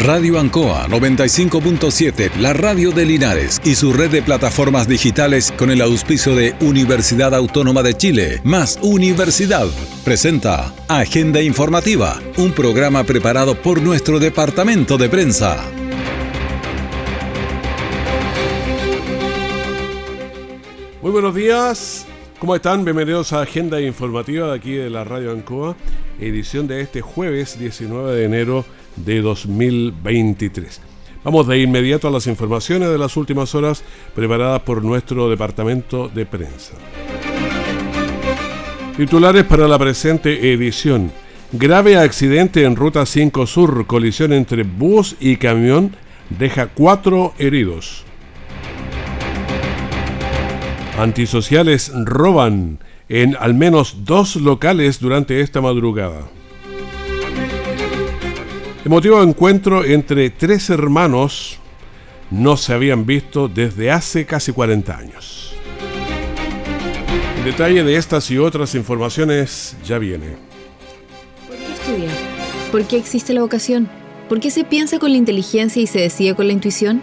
Radio Ancoa 95.7, la radio de Linares y su red de plataformas digitales con el auspicio de Universidad Autónoma de Chile, más Universidad, presenta Agenda Informativa, un programa preparado por nuestro departamento de prensa. Muy buenos días, ¿cómo están? Bienvenidos a Agenda Informativa de aquí de la Radio Ancoa, edición de este jueves 19 de enero de 2023. Vamos de inmediato a las informaciones de las últimas horas preparadas por nuestro departamento de prensa. Titulares para la presente edición. Grave accidente en Ruta 5 Sur, colisión entre bus y camión, deja cuatro heridos. Antisociales roban en al menos dos locales durante esta madrugada. Emotivo encuentro entre tres hermanos no se habían visto desde hace casi 40 años. El detalle de estas y otras informaciones ya viene. ¿Por qué estudiar? ¿Por qué existe la vocación? ¿Por qué se piensa con la inteligencia y se decide con la intuición?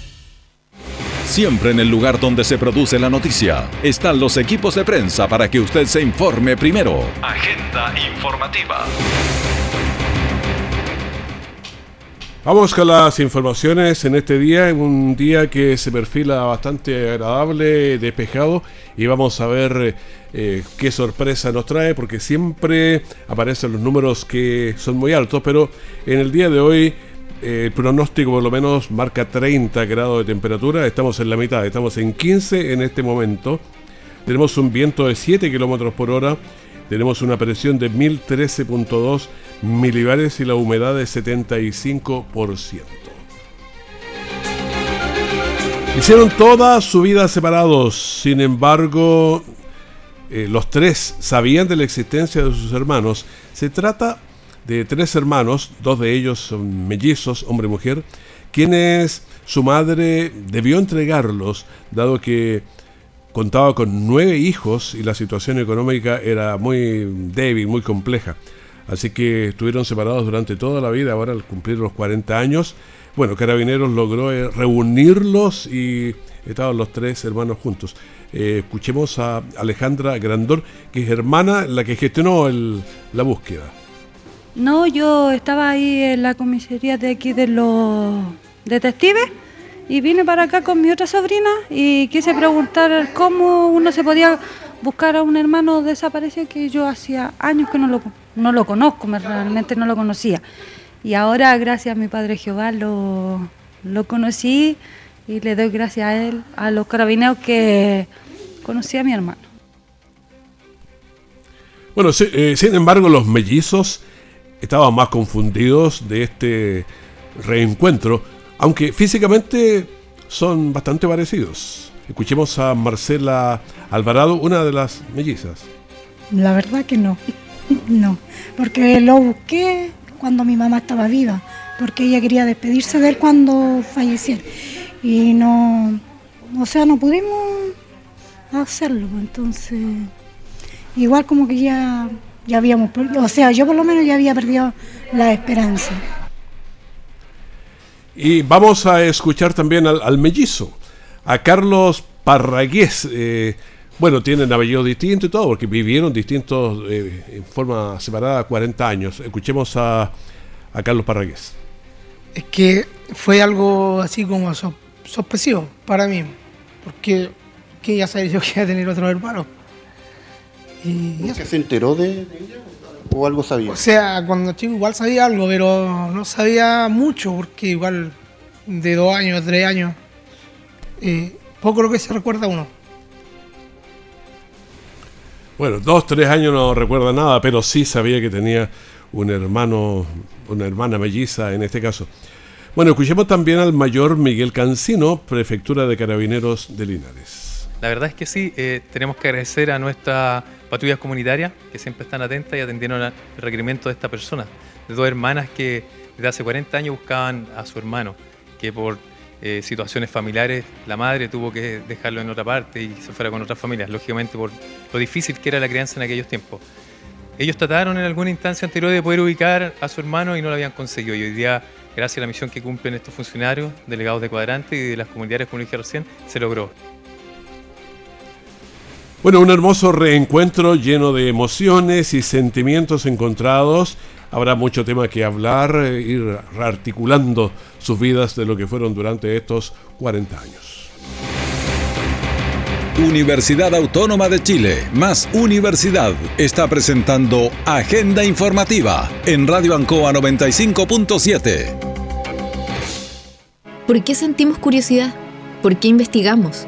Siempre en el lugar donde se produce la noticia están los equipos de prensa para que usted se informe primero. Agenda informativa. Vamos con las informaciones en este día, en un día que se perfila bastante agradable, despejado, y vamos a ver eh, qué sorpresa nos trae, porque siempre aparecen los números que son muy altos, pero en el día de hoy el pronóstico por lo menos marca 30 grados de temperatura, estamos en la mitad, estamos en 15 en este momento, tenemos un viento de 7 kilómetros por hora, tenemos una presión de 1013.2 milibares y la humedad de 75%. Hicieron toda su vida separados, sin embargo, eh, los tres sabían de la existencia de sus hermanos. Se trata de tres hermanos, dos de ellos son mellizos, hombre y mujer, quienes su madre debió entregarlos, dado que contaba con nueve hijos y la situación económica era muy débil, muy compleja. Así que estuvieron separados durante toda la vida, ahora al cumplir los 40 años. Bueno, Carabineros logró eh, reunirlos y estaban los tres hermanos juntos. Eh, escuchemos a Alejandra Grandor, que es hermana, la que gestionó la búsqueda. No, yo estaba ahí en la comisaría de aquí de los detectives y vine para acá con mi otra sobrina y quise preguntar cómo uno se podía buscar a un hermano desaparecido que yo hacía años que no lo, no lo conozco, realmente no lo conocía. Y ahora, gracias a mi padre Jehová, lo, lo conocí y le doy gracias a él, a los carabineros que conocí a mi hermano. Bueno, eh, sin embargo, los mellizos estaban más confundidos de este reencuentro, aunque físicamente son bastante parecidos. Escuchemos a Marcela Alvarado, una de las mellizas. La verdad que no, no, porque lo busqué cuando mi mamá estaba viva, porque ella quería despedirse de él cuando falleciera. Y no, o sea, no pudimos hacerlo, entonces, igual como que ya ya habíamos o sea, yo por lo menos ya había perdido la esperanza. Y vamos a escuchar también al, mellizo, a Carlos Parragués. Eh, bueno, tienen apellido distinto y todo, porque vivieron distintos eh, en forma separada 40 años. Escuchemos a, a Carlos Parragués. Es que fue algo así como sorpresivo para mí, porque que ya sabía yo que iba a tener otro hermano. Y se enteró de, ella o algo sabía? O sea, cuando chico igual sabía algo, pero no sabía mucho, porque igual de dos años, tres años, eh, poco lo que se recuerda uno. Bueno, dos, tres años no recuerda nada, pero sí sabía que tenía un hermano, una hermana melliza en este caso. Bueno, escuchemos también al mayor Miguel Cancino, prefectura de Carabineros de Linares. La verdad es que sí, eh, tenemos que agradecer a nuestras patrullas comunitarias que siempre están atentas y atendieron el requerimiento de esta persona, de dos hermanas que desde hace 40 años buscaban a su hermano, que por eh, situaciones familiares la madre tuvo que dejarlo en otra parte y se fuera con otras familias, lógicamente por lo difícil que era la crianza en aquellos tiempos. Ellos trataron en alguna instancia anterior de poder ubicar a su hermano y no lo habían conseguido. Y hoy día, gracias a la misión que cumplen estos funcionarios, delegados de cuadrante y de las comunidades, como dije recién, se logró. Bueno, un hermoso reencuentro lleno de emociones y sentimientos encontrados. Habrá mucho tema que hablar, eh, ir articulando sus vidas de lo que fueron durante estos 40 años. Universidad Autónoma de Chile, más Universidad, está presentando Agenda Informativa en Radio Ancoa 95.7. ¿Por qué sentimos curiosidad? ¿Por qué investigamos?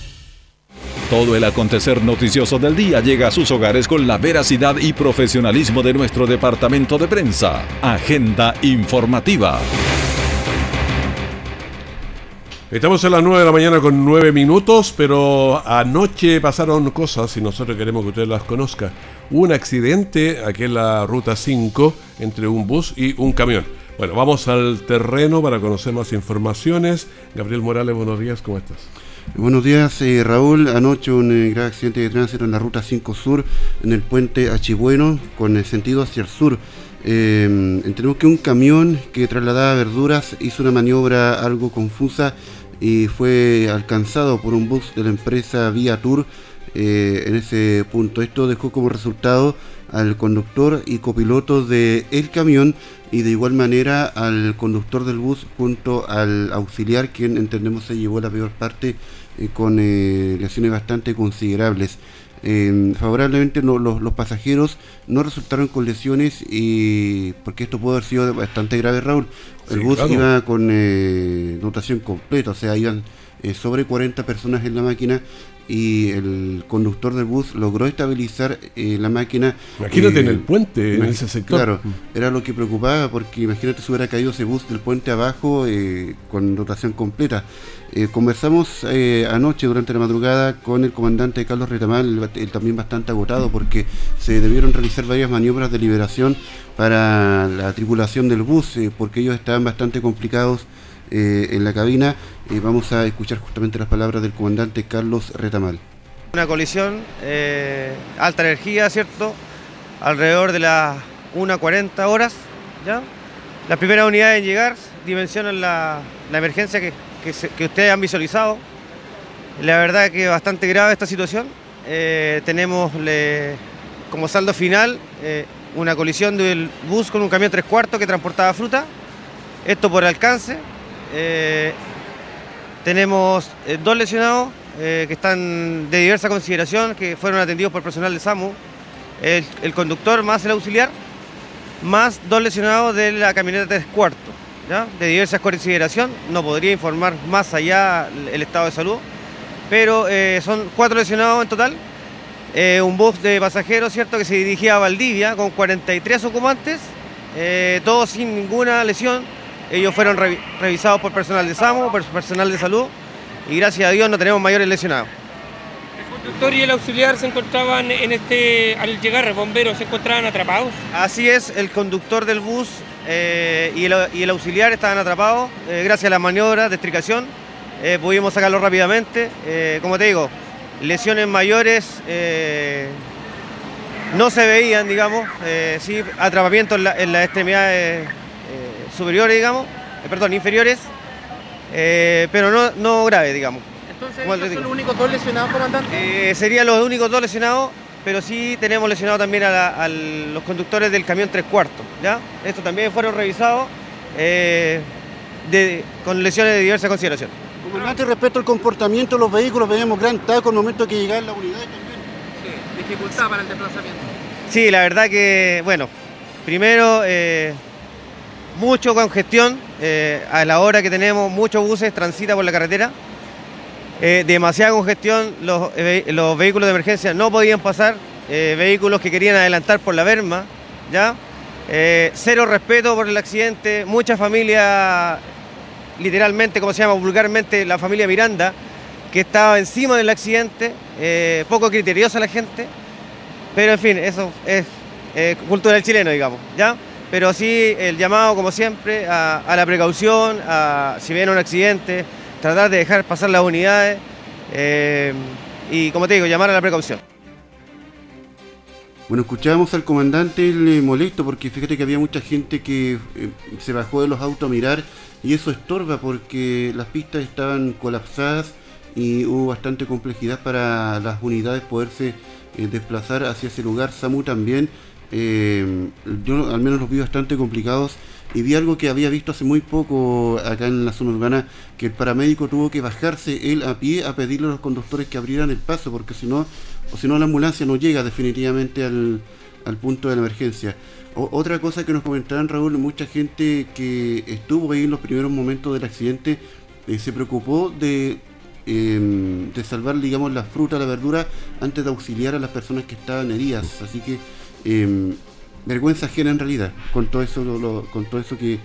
Todo el acontecer noticioso del día llega a sus hogares con la veracidad y profesionalismo de nuestro departamento de prensa. Agenda informativa. Estamos a las 9 de la mañana con 9 minutos, pero anoche pasaron cosas y nosotros queremos que usted las conozca. Hubo un accidente aquí en la ruta 5 entre un bus y un camión. Bueno, vamos al terreno para conocer más informaciones. Gabriel Morales, buenos días, ¿cómo estás? Buenos días, eh, Raúl. Anoche un eh, gran accidente de tránsito en la ruta 5 Sur, en el puente Achibueno, con el sentido hacia el sur. Eh, entendemos que un camión que trasladaba verduras hizo una maniobra algo confusa y fue alcanzado por un bus de la empresa Vía Tour en ese punto. Esto dejó como resultado al conductor y copiloto del el camión y de igual manera al conductor del bus junto al auxiliar quien entendemos se llevó la peor parte eh, con eh, lesiones bastante considerables. Eh, favorablemente los, pasajeros no resultaron con lesiones y porque esto pudo haber sido bastante grave Raúl. El bus iba con notación completa, o sea, iban sobre 40 personas en la máquina y el conductor del bus logró estabilizar eh, la máquina. Imagínate en el puente, en ese sector. Claro, mm. era lo que preocupaba porque imagínate si hubiera caído ese bus del puente abajo eh, con dotación completa. Eh, conversamos anoche durante la madrugada con el comandante Carlos Retamal, él también bastante agotado porque se debieron realizar varias maniobras de liberación para la tripulación del bus porque ellos estaban bastante complicados en la cabina vamos a escuchar justamente las palabras del comandante Carlos Retamal. Una colisión, eh, alta energía, ¿cierto? Alrededor de las 1.40 horas, ¿ya? Las primeras unidades en llegar dimensionan la, emergencia que, ustedes han visualizado. La verdad que bastante grave esta situación. Eh, tenemos como saldo final eh, una colisión del bus con un camión tres cuartos que transportaba fruta. Esto por alcance. Tenemos eh, dos lesionados que están de diversa consideración, que fueron atendidos por personal de SAMU, el, conductor más el auxiliar, más dos lesionados de la camioneta tres cuartos, ¿ya? de diversa consideración. No podría informar más allá el estado de salud, pero eh, son cuatro lesionados en total. un bus de pasajeros, ¿cierto?, que se dirigía a Valdivia con 43 ocupantes, todos sin ninguna lesión ellos fueron revisados por personal de SAMU, por personal de salud, y gracias a Dios no tenemos mayores lesionados. ¿El conductor y el auxiliar se encontraban en este, al llegar el bombero, se encontraban atrapados? Así es, el conductor del bus eh, y, el, auxiliar estaban atrapados, eh, gracias a la maniobra de estricación, eh, pudimos sacarlo rápidamente. como te digo, lesiones mayores no se veían, digamos, sí, atrapamiento en, la, en las extremidades superiores, digamos, perdón, inferiores, pero no, no graves, digamos. Entonces, ¿son los únicos dos lesionados, comandante? Serían los únicos dos lesionados, pero sí tenemos lesionado también a, los conductores del camión tres cuartos, ¿ya? Estos también fueron revisados de, con lesiones de diversa consideración. Comandante, respecto al comportamiento de los vehículos, veíamos gran taco al momento que llegaban las unidades también. Sí, dificultad para el desplazamiento. Sí, la verdad que, bueno, primero, eh, mucho congestión. eh, a la hora que tenemos, muchos buses transita por la carretera. Eh, demasiada congestión, los, eh, los vehículos de emergencia no podían pasar. eh, vehículos que querían adelantar por la berma, ¿ya? Cero respeto por el accidente, mucha familia, literalmente, como se llama vulgarmente, la familia Miranda, que estaba encima del accidente, poco criteriosa la gente, pero en fin, eso es cultura del chileno, digamos, ¿ya? Pero sí, el llamado, como siempre, a, a la precaución, a, si viene un accidente, tratar de dejar pasar las unidades eh, y, como te digo, llamar a la precaución. Bueno, escuchábamos al comandante él, eh, molesto porque fíjate que había mucha gente que eh, se bajó de los autos a mirar y eso estorba porque las pistas estaban colapsadas y hubo bastante complejidad para las unidades poderse desplazar hacia ese lugar. SAMU también, yo al menos los vi bastante complicados y vi algo que había visto hace muy poco acá en la zona urbana, que el paramédico tuvo que bajarse él a pie a pedirle a los conductores que abrieran el paso, porque si no, o si no la ambulancia no llega definitivamente al, al punto de la emergencia. Otra cosa que nos comentaban Raúl, mucha gente que estuvo ahí en los primeros momentos del accidente eh, se preocupó de, eh, de salvar, digamos, la fruta, la verdura, antes de auxiliar a las personas que estaban heridas. Así que eh, vergüenza ajena en realidad con todo eso, lo- lo- con todo eso que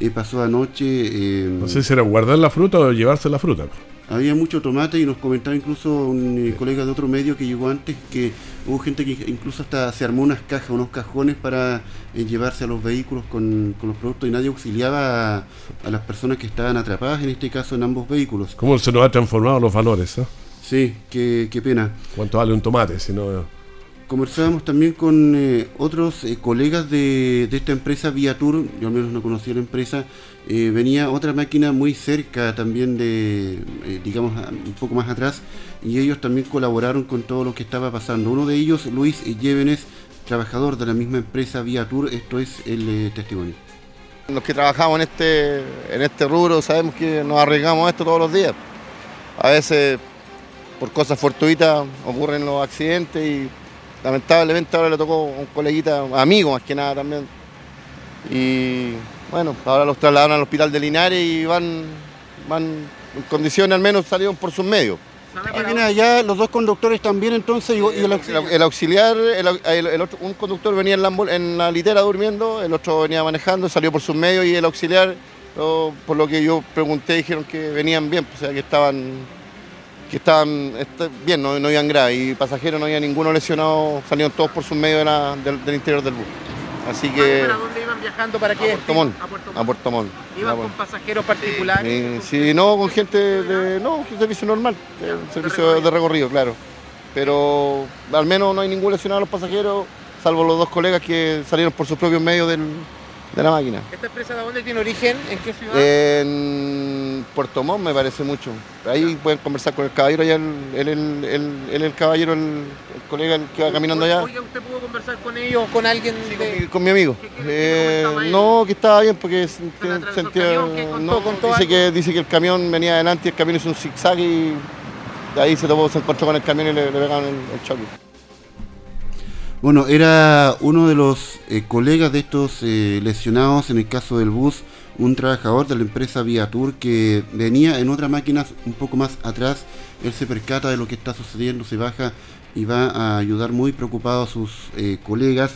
eh, pasó anoche. eh, No sé si era guardar la fruta o llevarse la fruta. había mucho tomate y nos comentaba incluso un eh, colega de otro medio que llegó antes que hubo gente que incluso hasta se armó unas cajas, unos cajones para eh, llevarse a los vehículos con, con los productos y nadie auxiliaba a, a las personas que estaban atrapadas, en este caso en ambos vehículos. ¿Cómo se nos han transformado los valores? eh? Sí, qué, qué pena. ¿Cuánto vale un tomate? Si no, Conversábamos también con eh, otros eh, colegas de, de esta empresa Viatur, yo al menos no conocía la empresa, eh, venía otra máquina muy cerca también de, eh, digamos, un poco más atrás, y ellos también colaboraron con todo lo que estaba pasando. Uno de ellos, Luis Llévenes, trabajador de la misma empresa Viatur, esto es el eh, testimonio. Los que trabajamos en este, en este rubro sabemos que nos arriesgamos a esto todos los días. A veces por cosas fortuitas ocurren los accidentes y lamentablemente ahora le tocó a un coleguita, amigo más que nada también. Y bueno, ahora los trasladaron al hospital de Linares y van, van en condiciones al menos salieron por sus medios. ¿Qué viene allá? Los dos conductores también entonces y, y el auxiliar. el auxiliar, el, au- el- el otro- un conductor venía en la, en la litera durmiendo, el otro venía manejando, salió por sus medios y el auxiliar, lo- por lo que yo pregunté, dijeron que venían bien, o sea que estaban, que estaban est- bien, no, no iban grave y pasajeros no había ninguno lesionado, salieron todos por sus medios de la- del, del interior del bus. Así que ¿Para dónde iban viajando? ¿Para a qué Puerto Montt? A Puerto a Montt. Puerto Montt. ¿Iban con pasajeros particulares? Eh, sí, no, con gente de. No, un servicio normal, eh, un servicio de recorrido, claro. Pero al menos no hay ningún lesionado a los pasajeros, salvo los dos colegas que salieron por sus propios medios del- de la máquina. ¿Esta empresa de dónde tiene origen? ¿En qué ciudad? En Puerto Montt me parece mucho. Ahí pueden conversar con el caballero, allá el, él, el, el- el caballero, el, colega que va caminando allá. Oiga, ¿usted pudo conversar con ellos, con alguien Con mi amigo. ¿Qué- qué- qué Eh, no, que estaba bien porque sentía. no, ¿Contó dice, que, dice que el camión venía adelante y el camión hizo un zigzag y de ahí se, topó, se encontró con el camión y le, pegaron el, el choque. Bueno, era uno de los eh, colegas de estos eh, lesionados en el caso del bus, un trabajador de la empresa Viatur que venía en otra máquina un poco más atrás. Él se percata de lo que está sucediendo, se baja y va a ayudar muy preocupado a sus eh, colegas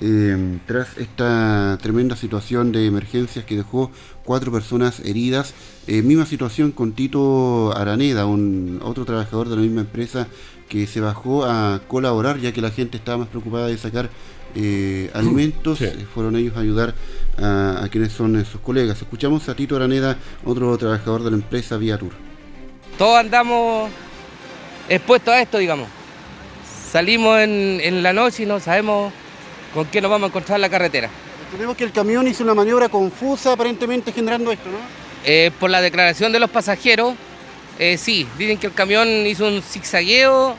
eh, tras esta tremenda situación de emergencias que dejó cuatro personas heridas. Eh, misma situación con Tito Araneda, un otro trabajador de la misma empresa que se bajó a colaborar ya que la gente estaba más preocupada de sacar eh, alimentos. Sí. Eh, Fueron ellos a ayudar a, a quienes son sus colegas. Escuchamos a Tito Araneda, otro trabajador de la empresa Viatur. todos andamos expuestos a esto, digamos. Salimos en, en la noche y no sabemos con qué nos vamos a encontrar en la carretera. Tenemos que el camión hizo una maniobra confusa aparentemente generando esto, ¿no? Eh, por la declaración de los pasajeros, eh, sí, dicen que el camión hizo un zigzagueo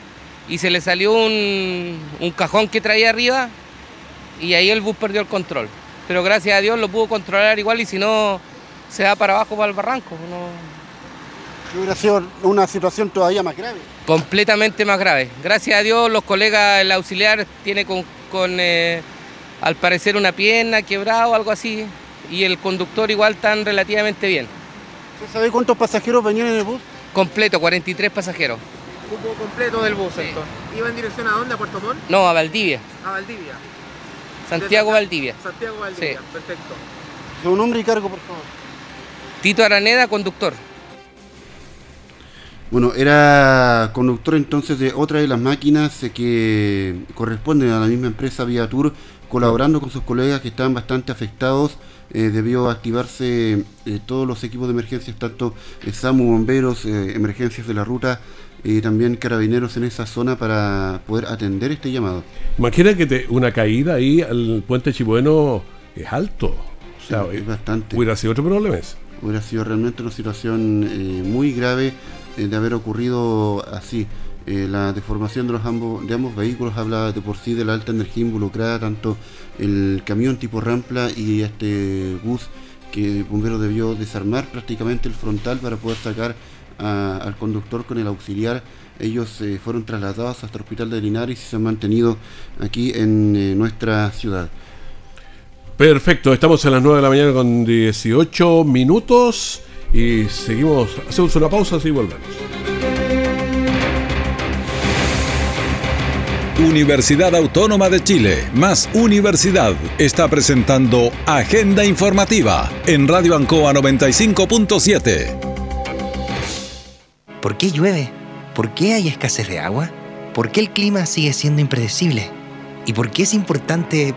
y se le salió un, un cajón que traía arriba y ahí el bus perdió el control. Pero gracias a Dios lo pudo controlar igual y si no se va para abajo para el barranco. no- hubiera sido una situación todavía más grave. Completamente más grave. Gracias a Dios los colegas, el auxiliar tiene con, eh, al parecer una pierna quebrada o algo así, y el conductor igual tan relativamente bien. ¿Usted sabe cuántos pasajeros venían en el bus? Completo, 43 pasajeros. Cupo completo del bus, entonces. ¿Iba en dirección a dónde? ¿A Puerto Montt? No, a Valdivia. A Valdivia. Santiago Valdivia. Santiago Valdivia, perfecto. Su nombre y cargo, por favor. Tito Araneda, conductor. Bueno, era conductor entonces de otra de las máquinas que corresponden a la misma empresa Viatur, colaborando con sus colegas que estaban bastante afectados. Eh, debió activarse eh, todos los equipos de emergencias, tanto eh, SAMU, bomberos, emergencias de la ruta y también carabineros en esa zona para poder atender este llamado. Imagina que una caída ahí al puente Chibueno es alto. O sea, es bastante. Hubiera sido otro problema. Hubiera sido realmente una situación muy grave de haber ocurrido así. la deformación de los ambos, de ambos vehículos habla de por sí de la alta energía involucrada, tanto el camión tipo Rampla y este bus que el bombero debió desarmar prácticamente el frontal para poder sacar al conductor con el auxiliar. Ellos eh, fueron trasladados hasta el hospital de Linares y se han mantenido aquí en eh, nuestra ciudad. Perfecto, estamos a las 9 de la mañana con 18 minutos y seguimos, hacemos una pausa y volvemos. Universidad Autónoma de Chile, más Universidad, está presentando Agenda Informativa en Radio Ancoa 95.7. ¿Por qué llueve? ¿Por qué hay escasez de agua? ¿Por qué el clima sigue siendo impredecible? ¿Y por qué es importante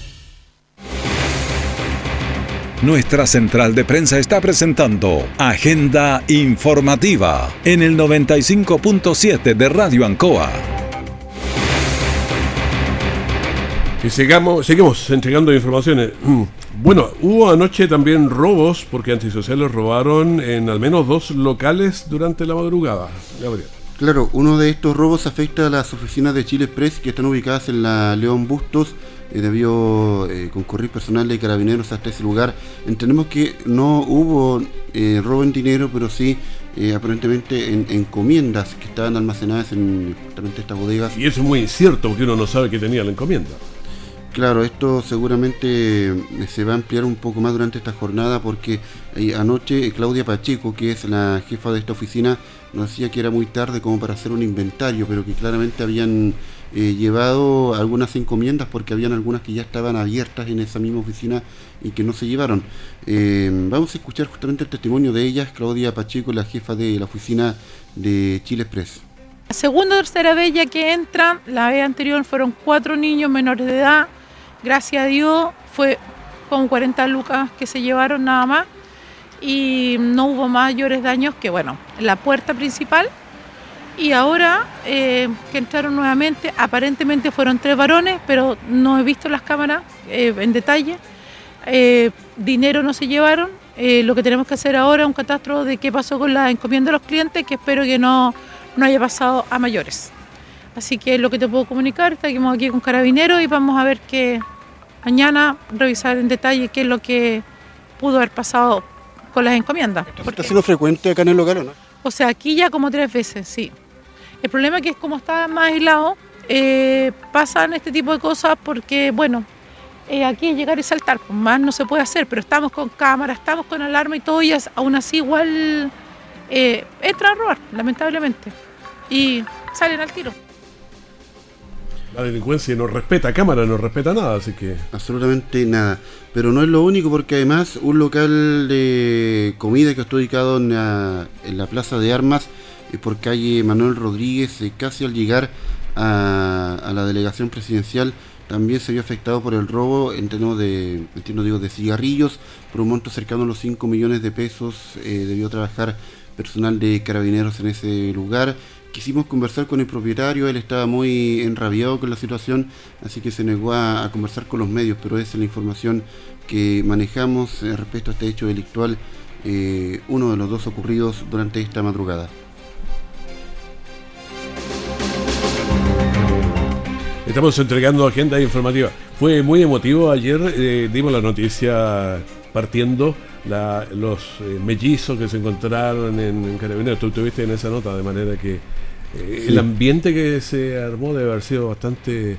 Nuestra central de prensa está presentando Agenda Informativa en el 95.7 de Radio Ancoa. Y sigamos, seguimos entregando informaciones. Mm. Bueno, hubo anoche también robos porque antisociales robaron en al menos dos locales durante la madrugada. Gabriel. Claro, uno de estos robos afecta a las oficinas de Chile Express que están ubicadas en la León Bustos debió eh, concurrir personal de carabineros hasta ese lugar. Entendemos que no hubo eh, robo en dinero, pero sí eh, aparentemente en encomiendas que estaban almacenadas en justamente estas bodegas. Y eso es muy incierto porque uno no sabe qué tenía la encomienda. Claro, esto seguramente se va a ampliar un poco más durante esta jornada porque anoche Claudia Pacheco, que es la jefa de esta oficina, nos decía que era muy tarde como para hacer un inventario, pero que claramente habían eh, llevado algunas encomiendas porque habían algunas que ya estaban abiertas en esa misma oficina y que no se llevaron. Eh, vamos a escuchar justamente el testimonio de ellas, Claudia Pacheco, la jefa de la oficina de Chile Express. La segunda o tercera vez ya que entran, la vez anterior fueron cuatro niños menores de edad, gracias a Dios fue con 40 lucas que se llevaron nada más y no hubo mayores daños que, bueno, la puerta principal y ahora eh, que entraron nuevamente, aparentemente fueron tres varones, pero no he visto las cámaras eh, en detalle. Eh, dinero no se llevaron. lo que tenemos que hacer ahora es un catastro de qué pasó con la encomienda de los clientes, que espero que no, no haya pasado a mayores. Así que lo que te puedo comunicar, estamos aquí con carabineros y vamos a ver que mañana revisar en detalle qué es lo que pudo haber pasado con las encomiendas. ¿Está siendo frecuente acá en el local o no? O sea, aquí ya como tres veces, sí. El problema es que como está más aislado, eh, pasan este tipo de cosas porque, bueno, eh, aquí es llegar y saltar, pues más no se puede hacer, pero estamos con cámara, estamos con alarma y todo, y aún así igual eh, entran a robar, lamentablemente, y salen al tiro. La delincuencia no respeta cámara, no respeta nada, así que... Absolutamente nada. Pero no es lo único porque además un local de comida que está ubicado en la Plaza de Armas por calle Manuel Rodríguez, eh, casi al llegar a, la delegación presidencial, también se vio afectado por el robo en términos de, entiendo, digo, de cigarrillos por un monto cercano a los 5 millones de pesos. Eh, debió trabajar personal de carabineros en ese lugar. Quisimos conversar con el propietario, él estaba muy enrabiado con la situación, así que se negó a, conversar con los medios, pero esa es la información que manejamos eh, respecto a este hecho delictual, eh, uno de los dos ocurridos durante esta madrugada. Estamos entregando agenda informativa. Fue muy emotivo ayer, eh, dimos la noticia partiendo los eh, mellizos que se encontraron en, Carabineros. Tú estuviste en esa nota, de manera que eh, el ambiente que se armó debe haber sido bastante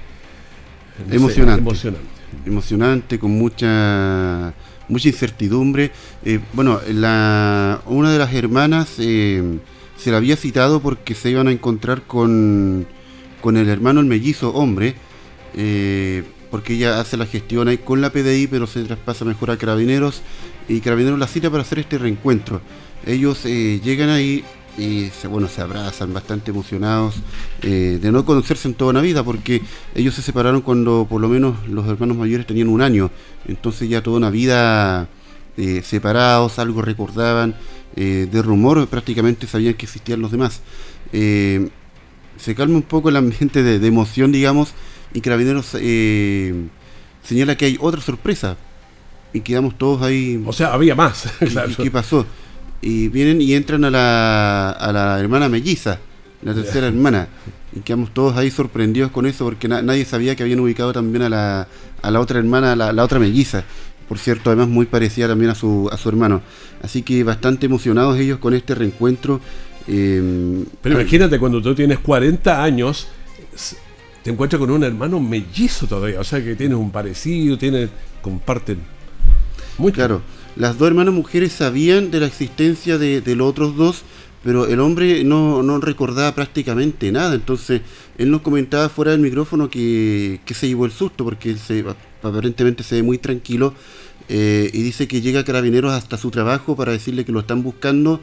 emocionante. emocionante. Emocionante, con mucha mucha incertidumbre. bueno, la, una de las hermanas se la había citado porque se iban a encontrar con con el hermano el mellizo hombre, eh, porque ella hace la gestión ahí con la PDI, pero se traspasa mejor a Carabineros y Carabineros la cita para hacer este reencuentro. Ellos eh, llegan ahí y se, bueno, se abrazan bastante emocionados eh, de no conocerse en toda una vida, porque ellos se separaron cuando por lo menos los hermanos mayores tenían un año, entonces ya toda una vida separados, algo recordaban, de rumor prácticamente sabían que existían los demás se calma un poco el ambiente de, emoción, digamos, y Carabineros eh, señala que hay otra sorpresa. Y quedamos todos ahí. O sea, había más. ¿Y, qué pasó? Y vienen y entran a la, a la hermana melliza, la tercera hermana. Y quedamos todos ahí sorprendidos con eso porque nadie sabía que habían ubicado también a la, a la otra hermana, la, la otra melliza. Por cierto, además muy parecida también a su, a su hermano. Así que bastante emocionados ellos con este reencuentro Em, Pero imagínate, cuando tú tienes 40 años, te encuentras con un hermano mellizo todavía, o sea que tienes un parecido, tienen, comparten muy claro. Las dos hermanas mujeres sabían de la existencia de, los otros dos, pero el hombre no, recordaba prácticamente nada. Entonces, él nos comentaba fuera del micrófono que, se llevó el susto, porque él se, aparentemente se ve muy tranquilo eh, y dice que llega a carabineros hasta su trabajo para decirle que lo están buscando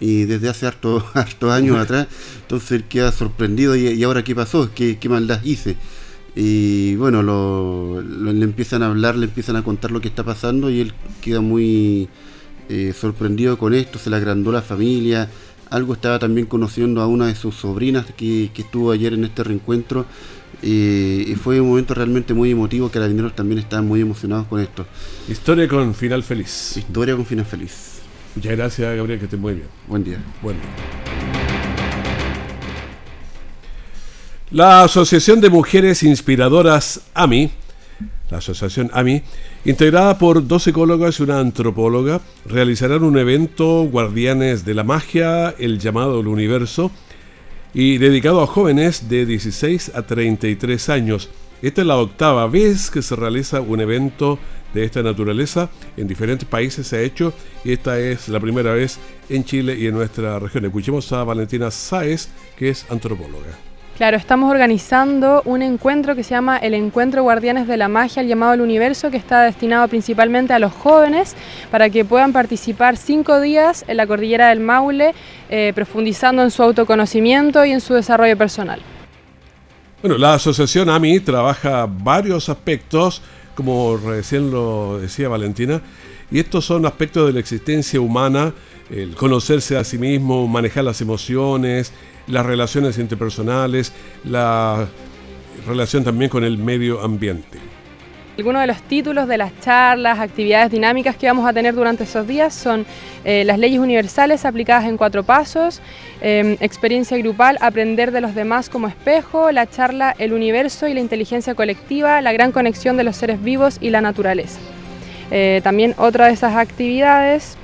y desde hace hartos harto años atrás, entonces él queda sorprendido y, ahora qué pasó, ¿Qué, qué maldad hice. Y bueno, lo, le empiezan a hablar, le empiezan a contar lo que está pasando y él queda muy eh, sorprendido con esto, se le agrandó la familia, algo estaba también conociendo a una de sus sobrinas que, estuvo ayer en este reencuentro y fue un momento realmente muy emotivo, que carabineros también estaban muy emocionados con esto. Historia con final feliz. Historia con final feliz. Muchas gracias, Gabriel, que estés muy bien. Buen día. Buen día. La Asociación de Mujeres Inspiradoras AMI, la Asociación AMI, integrada por dos psicólogas y una antropóloga, realizarán un evento Guardianes de la Magia, el llamado del universo, y dedicado a jóvenes de 16 a 33 años. Esta es la octava vez que se realiza un evento de esta naturaleza. En diferentes países se ha hecho y esta es la primera vez en Chile y en nuestra región. Escuchemos a Valentina Sáez, que es antropóloga. Claro, estamos organizando un encuentro que se llama el Encuentro Guardianes de la Magia, el llamado al universo, que está destinado principalmente a los jóvenes para que puedan participar cinco días en la cordillera del Maule, eh, profundizando en su autoconocimiento y en su desarrollo personal. Bueno, la asociación AMI trabaja varios aspectos como recién lo decía Valentina, y estos son aspectos de la existencia humana, el conocerse a sí mismo, manejar las emociones, las relaciones interpersonales, la relación también con el medio ambiente. Algunos de los títulos de las charlas, actividades dinámicas que vamos a tener durante esos días son eh, las leyes universales aplicadas en cuatro pasos, em, experiencia grupal, aprender de los demás como espejo, la charla El universo y la inteligencia colectiva, la gran conexión de los seres vivos y la naturaleza. Eh, también otra de esas actividades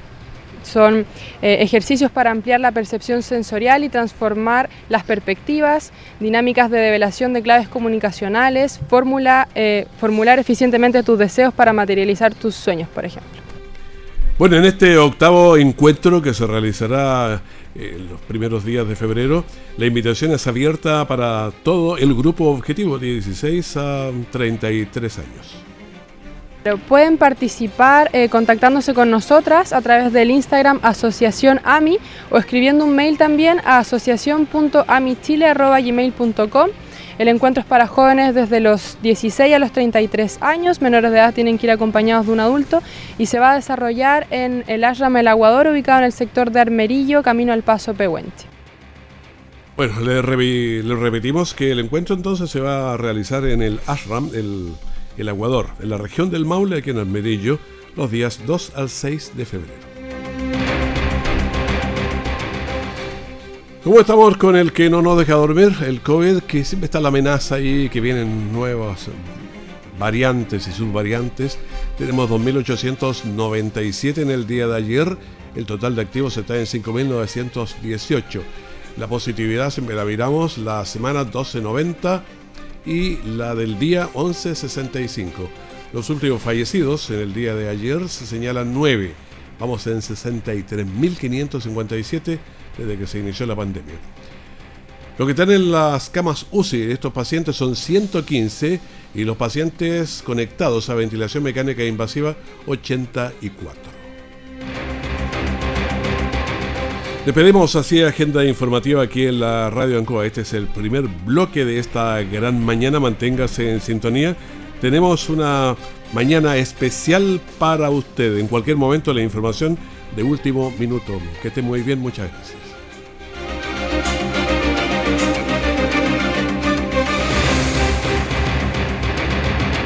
son eh, ejercicios para ampliar la percepción sensorial y transformar las perspectivas, dinámicas de develación de claves comunicacionales, fórmula, eh, formular eficientemente tus deseos para materializar tus sueños, por ejemplo. Bueno, en este octavo encuentro que se realizará en eh, los primeros días de febrero, la invitación es abierta para todo el grupo objetivo de 16 a 33 años. Pueden participar eh, contactándose con nosotras a través del Instagram Asociación AMI o escribiendo un mail también a asociación.amichile.gmail.com. El encuentro es para jóvenes desde los 16 a los 33 años, menores de edad tienen que ir acompañados de un adulto y se va a desarrollar en el ashram El Aguador, ubicado en el sector de Armerillo, camino al Paso Pehuenche. Bueno, le, repetimos que el encuentro entonces se va a realizar en el ashram, el, el Aguador, en la región del Maule, aquí en Armerillo, los días 2 al 6 de febrero. ¿Cómo estamos con el que no nos deja dormir? El COVID, que siempre está la amenaza ahí, que vienen nuevas variantes y subvariantes. Tenemos 2.897 en el día de ayer. El total de activos está en 5.918. La positividad, siempre la miramos, la semana 12.90 y la del día 11.65. Los últimos fallecidos en el día de ayer se señalan 9. Vamos en 63.557 desde que se inició la pandemia. Lo que están en las camas UCI de estos pacientes son 115 y los pacientes conectados a ventilación mecánica invasiva 84. Despedimos así agenda informativa aquí en la Radio Ancoa. Este es el primer bloque de esta gran mañana. Manténgase en sintonía. Tenemos una mañana especial para usted. En cualquier momento la información de último minuto. Que esté muy bien. Muchas gracias.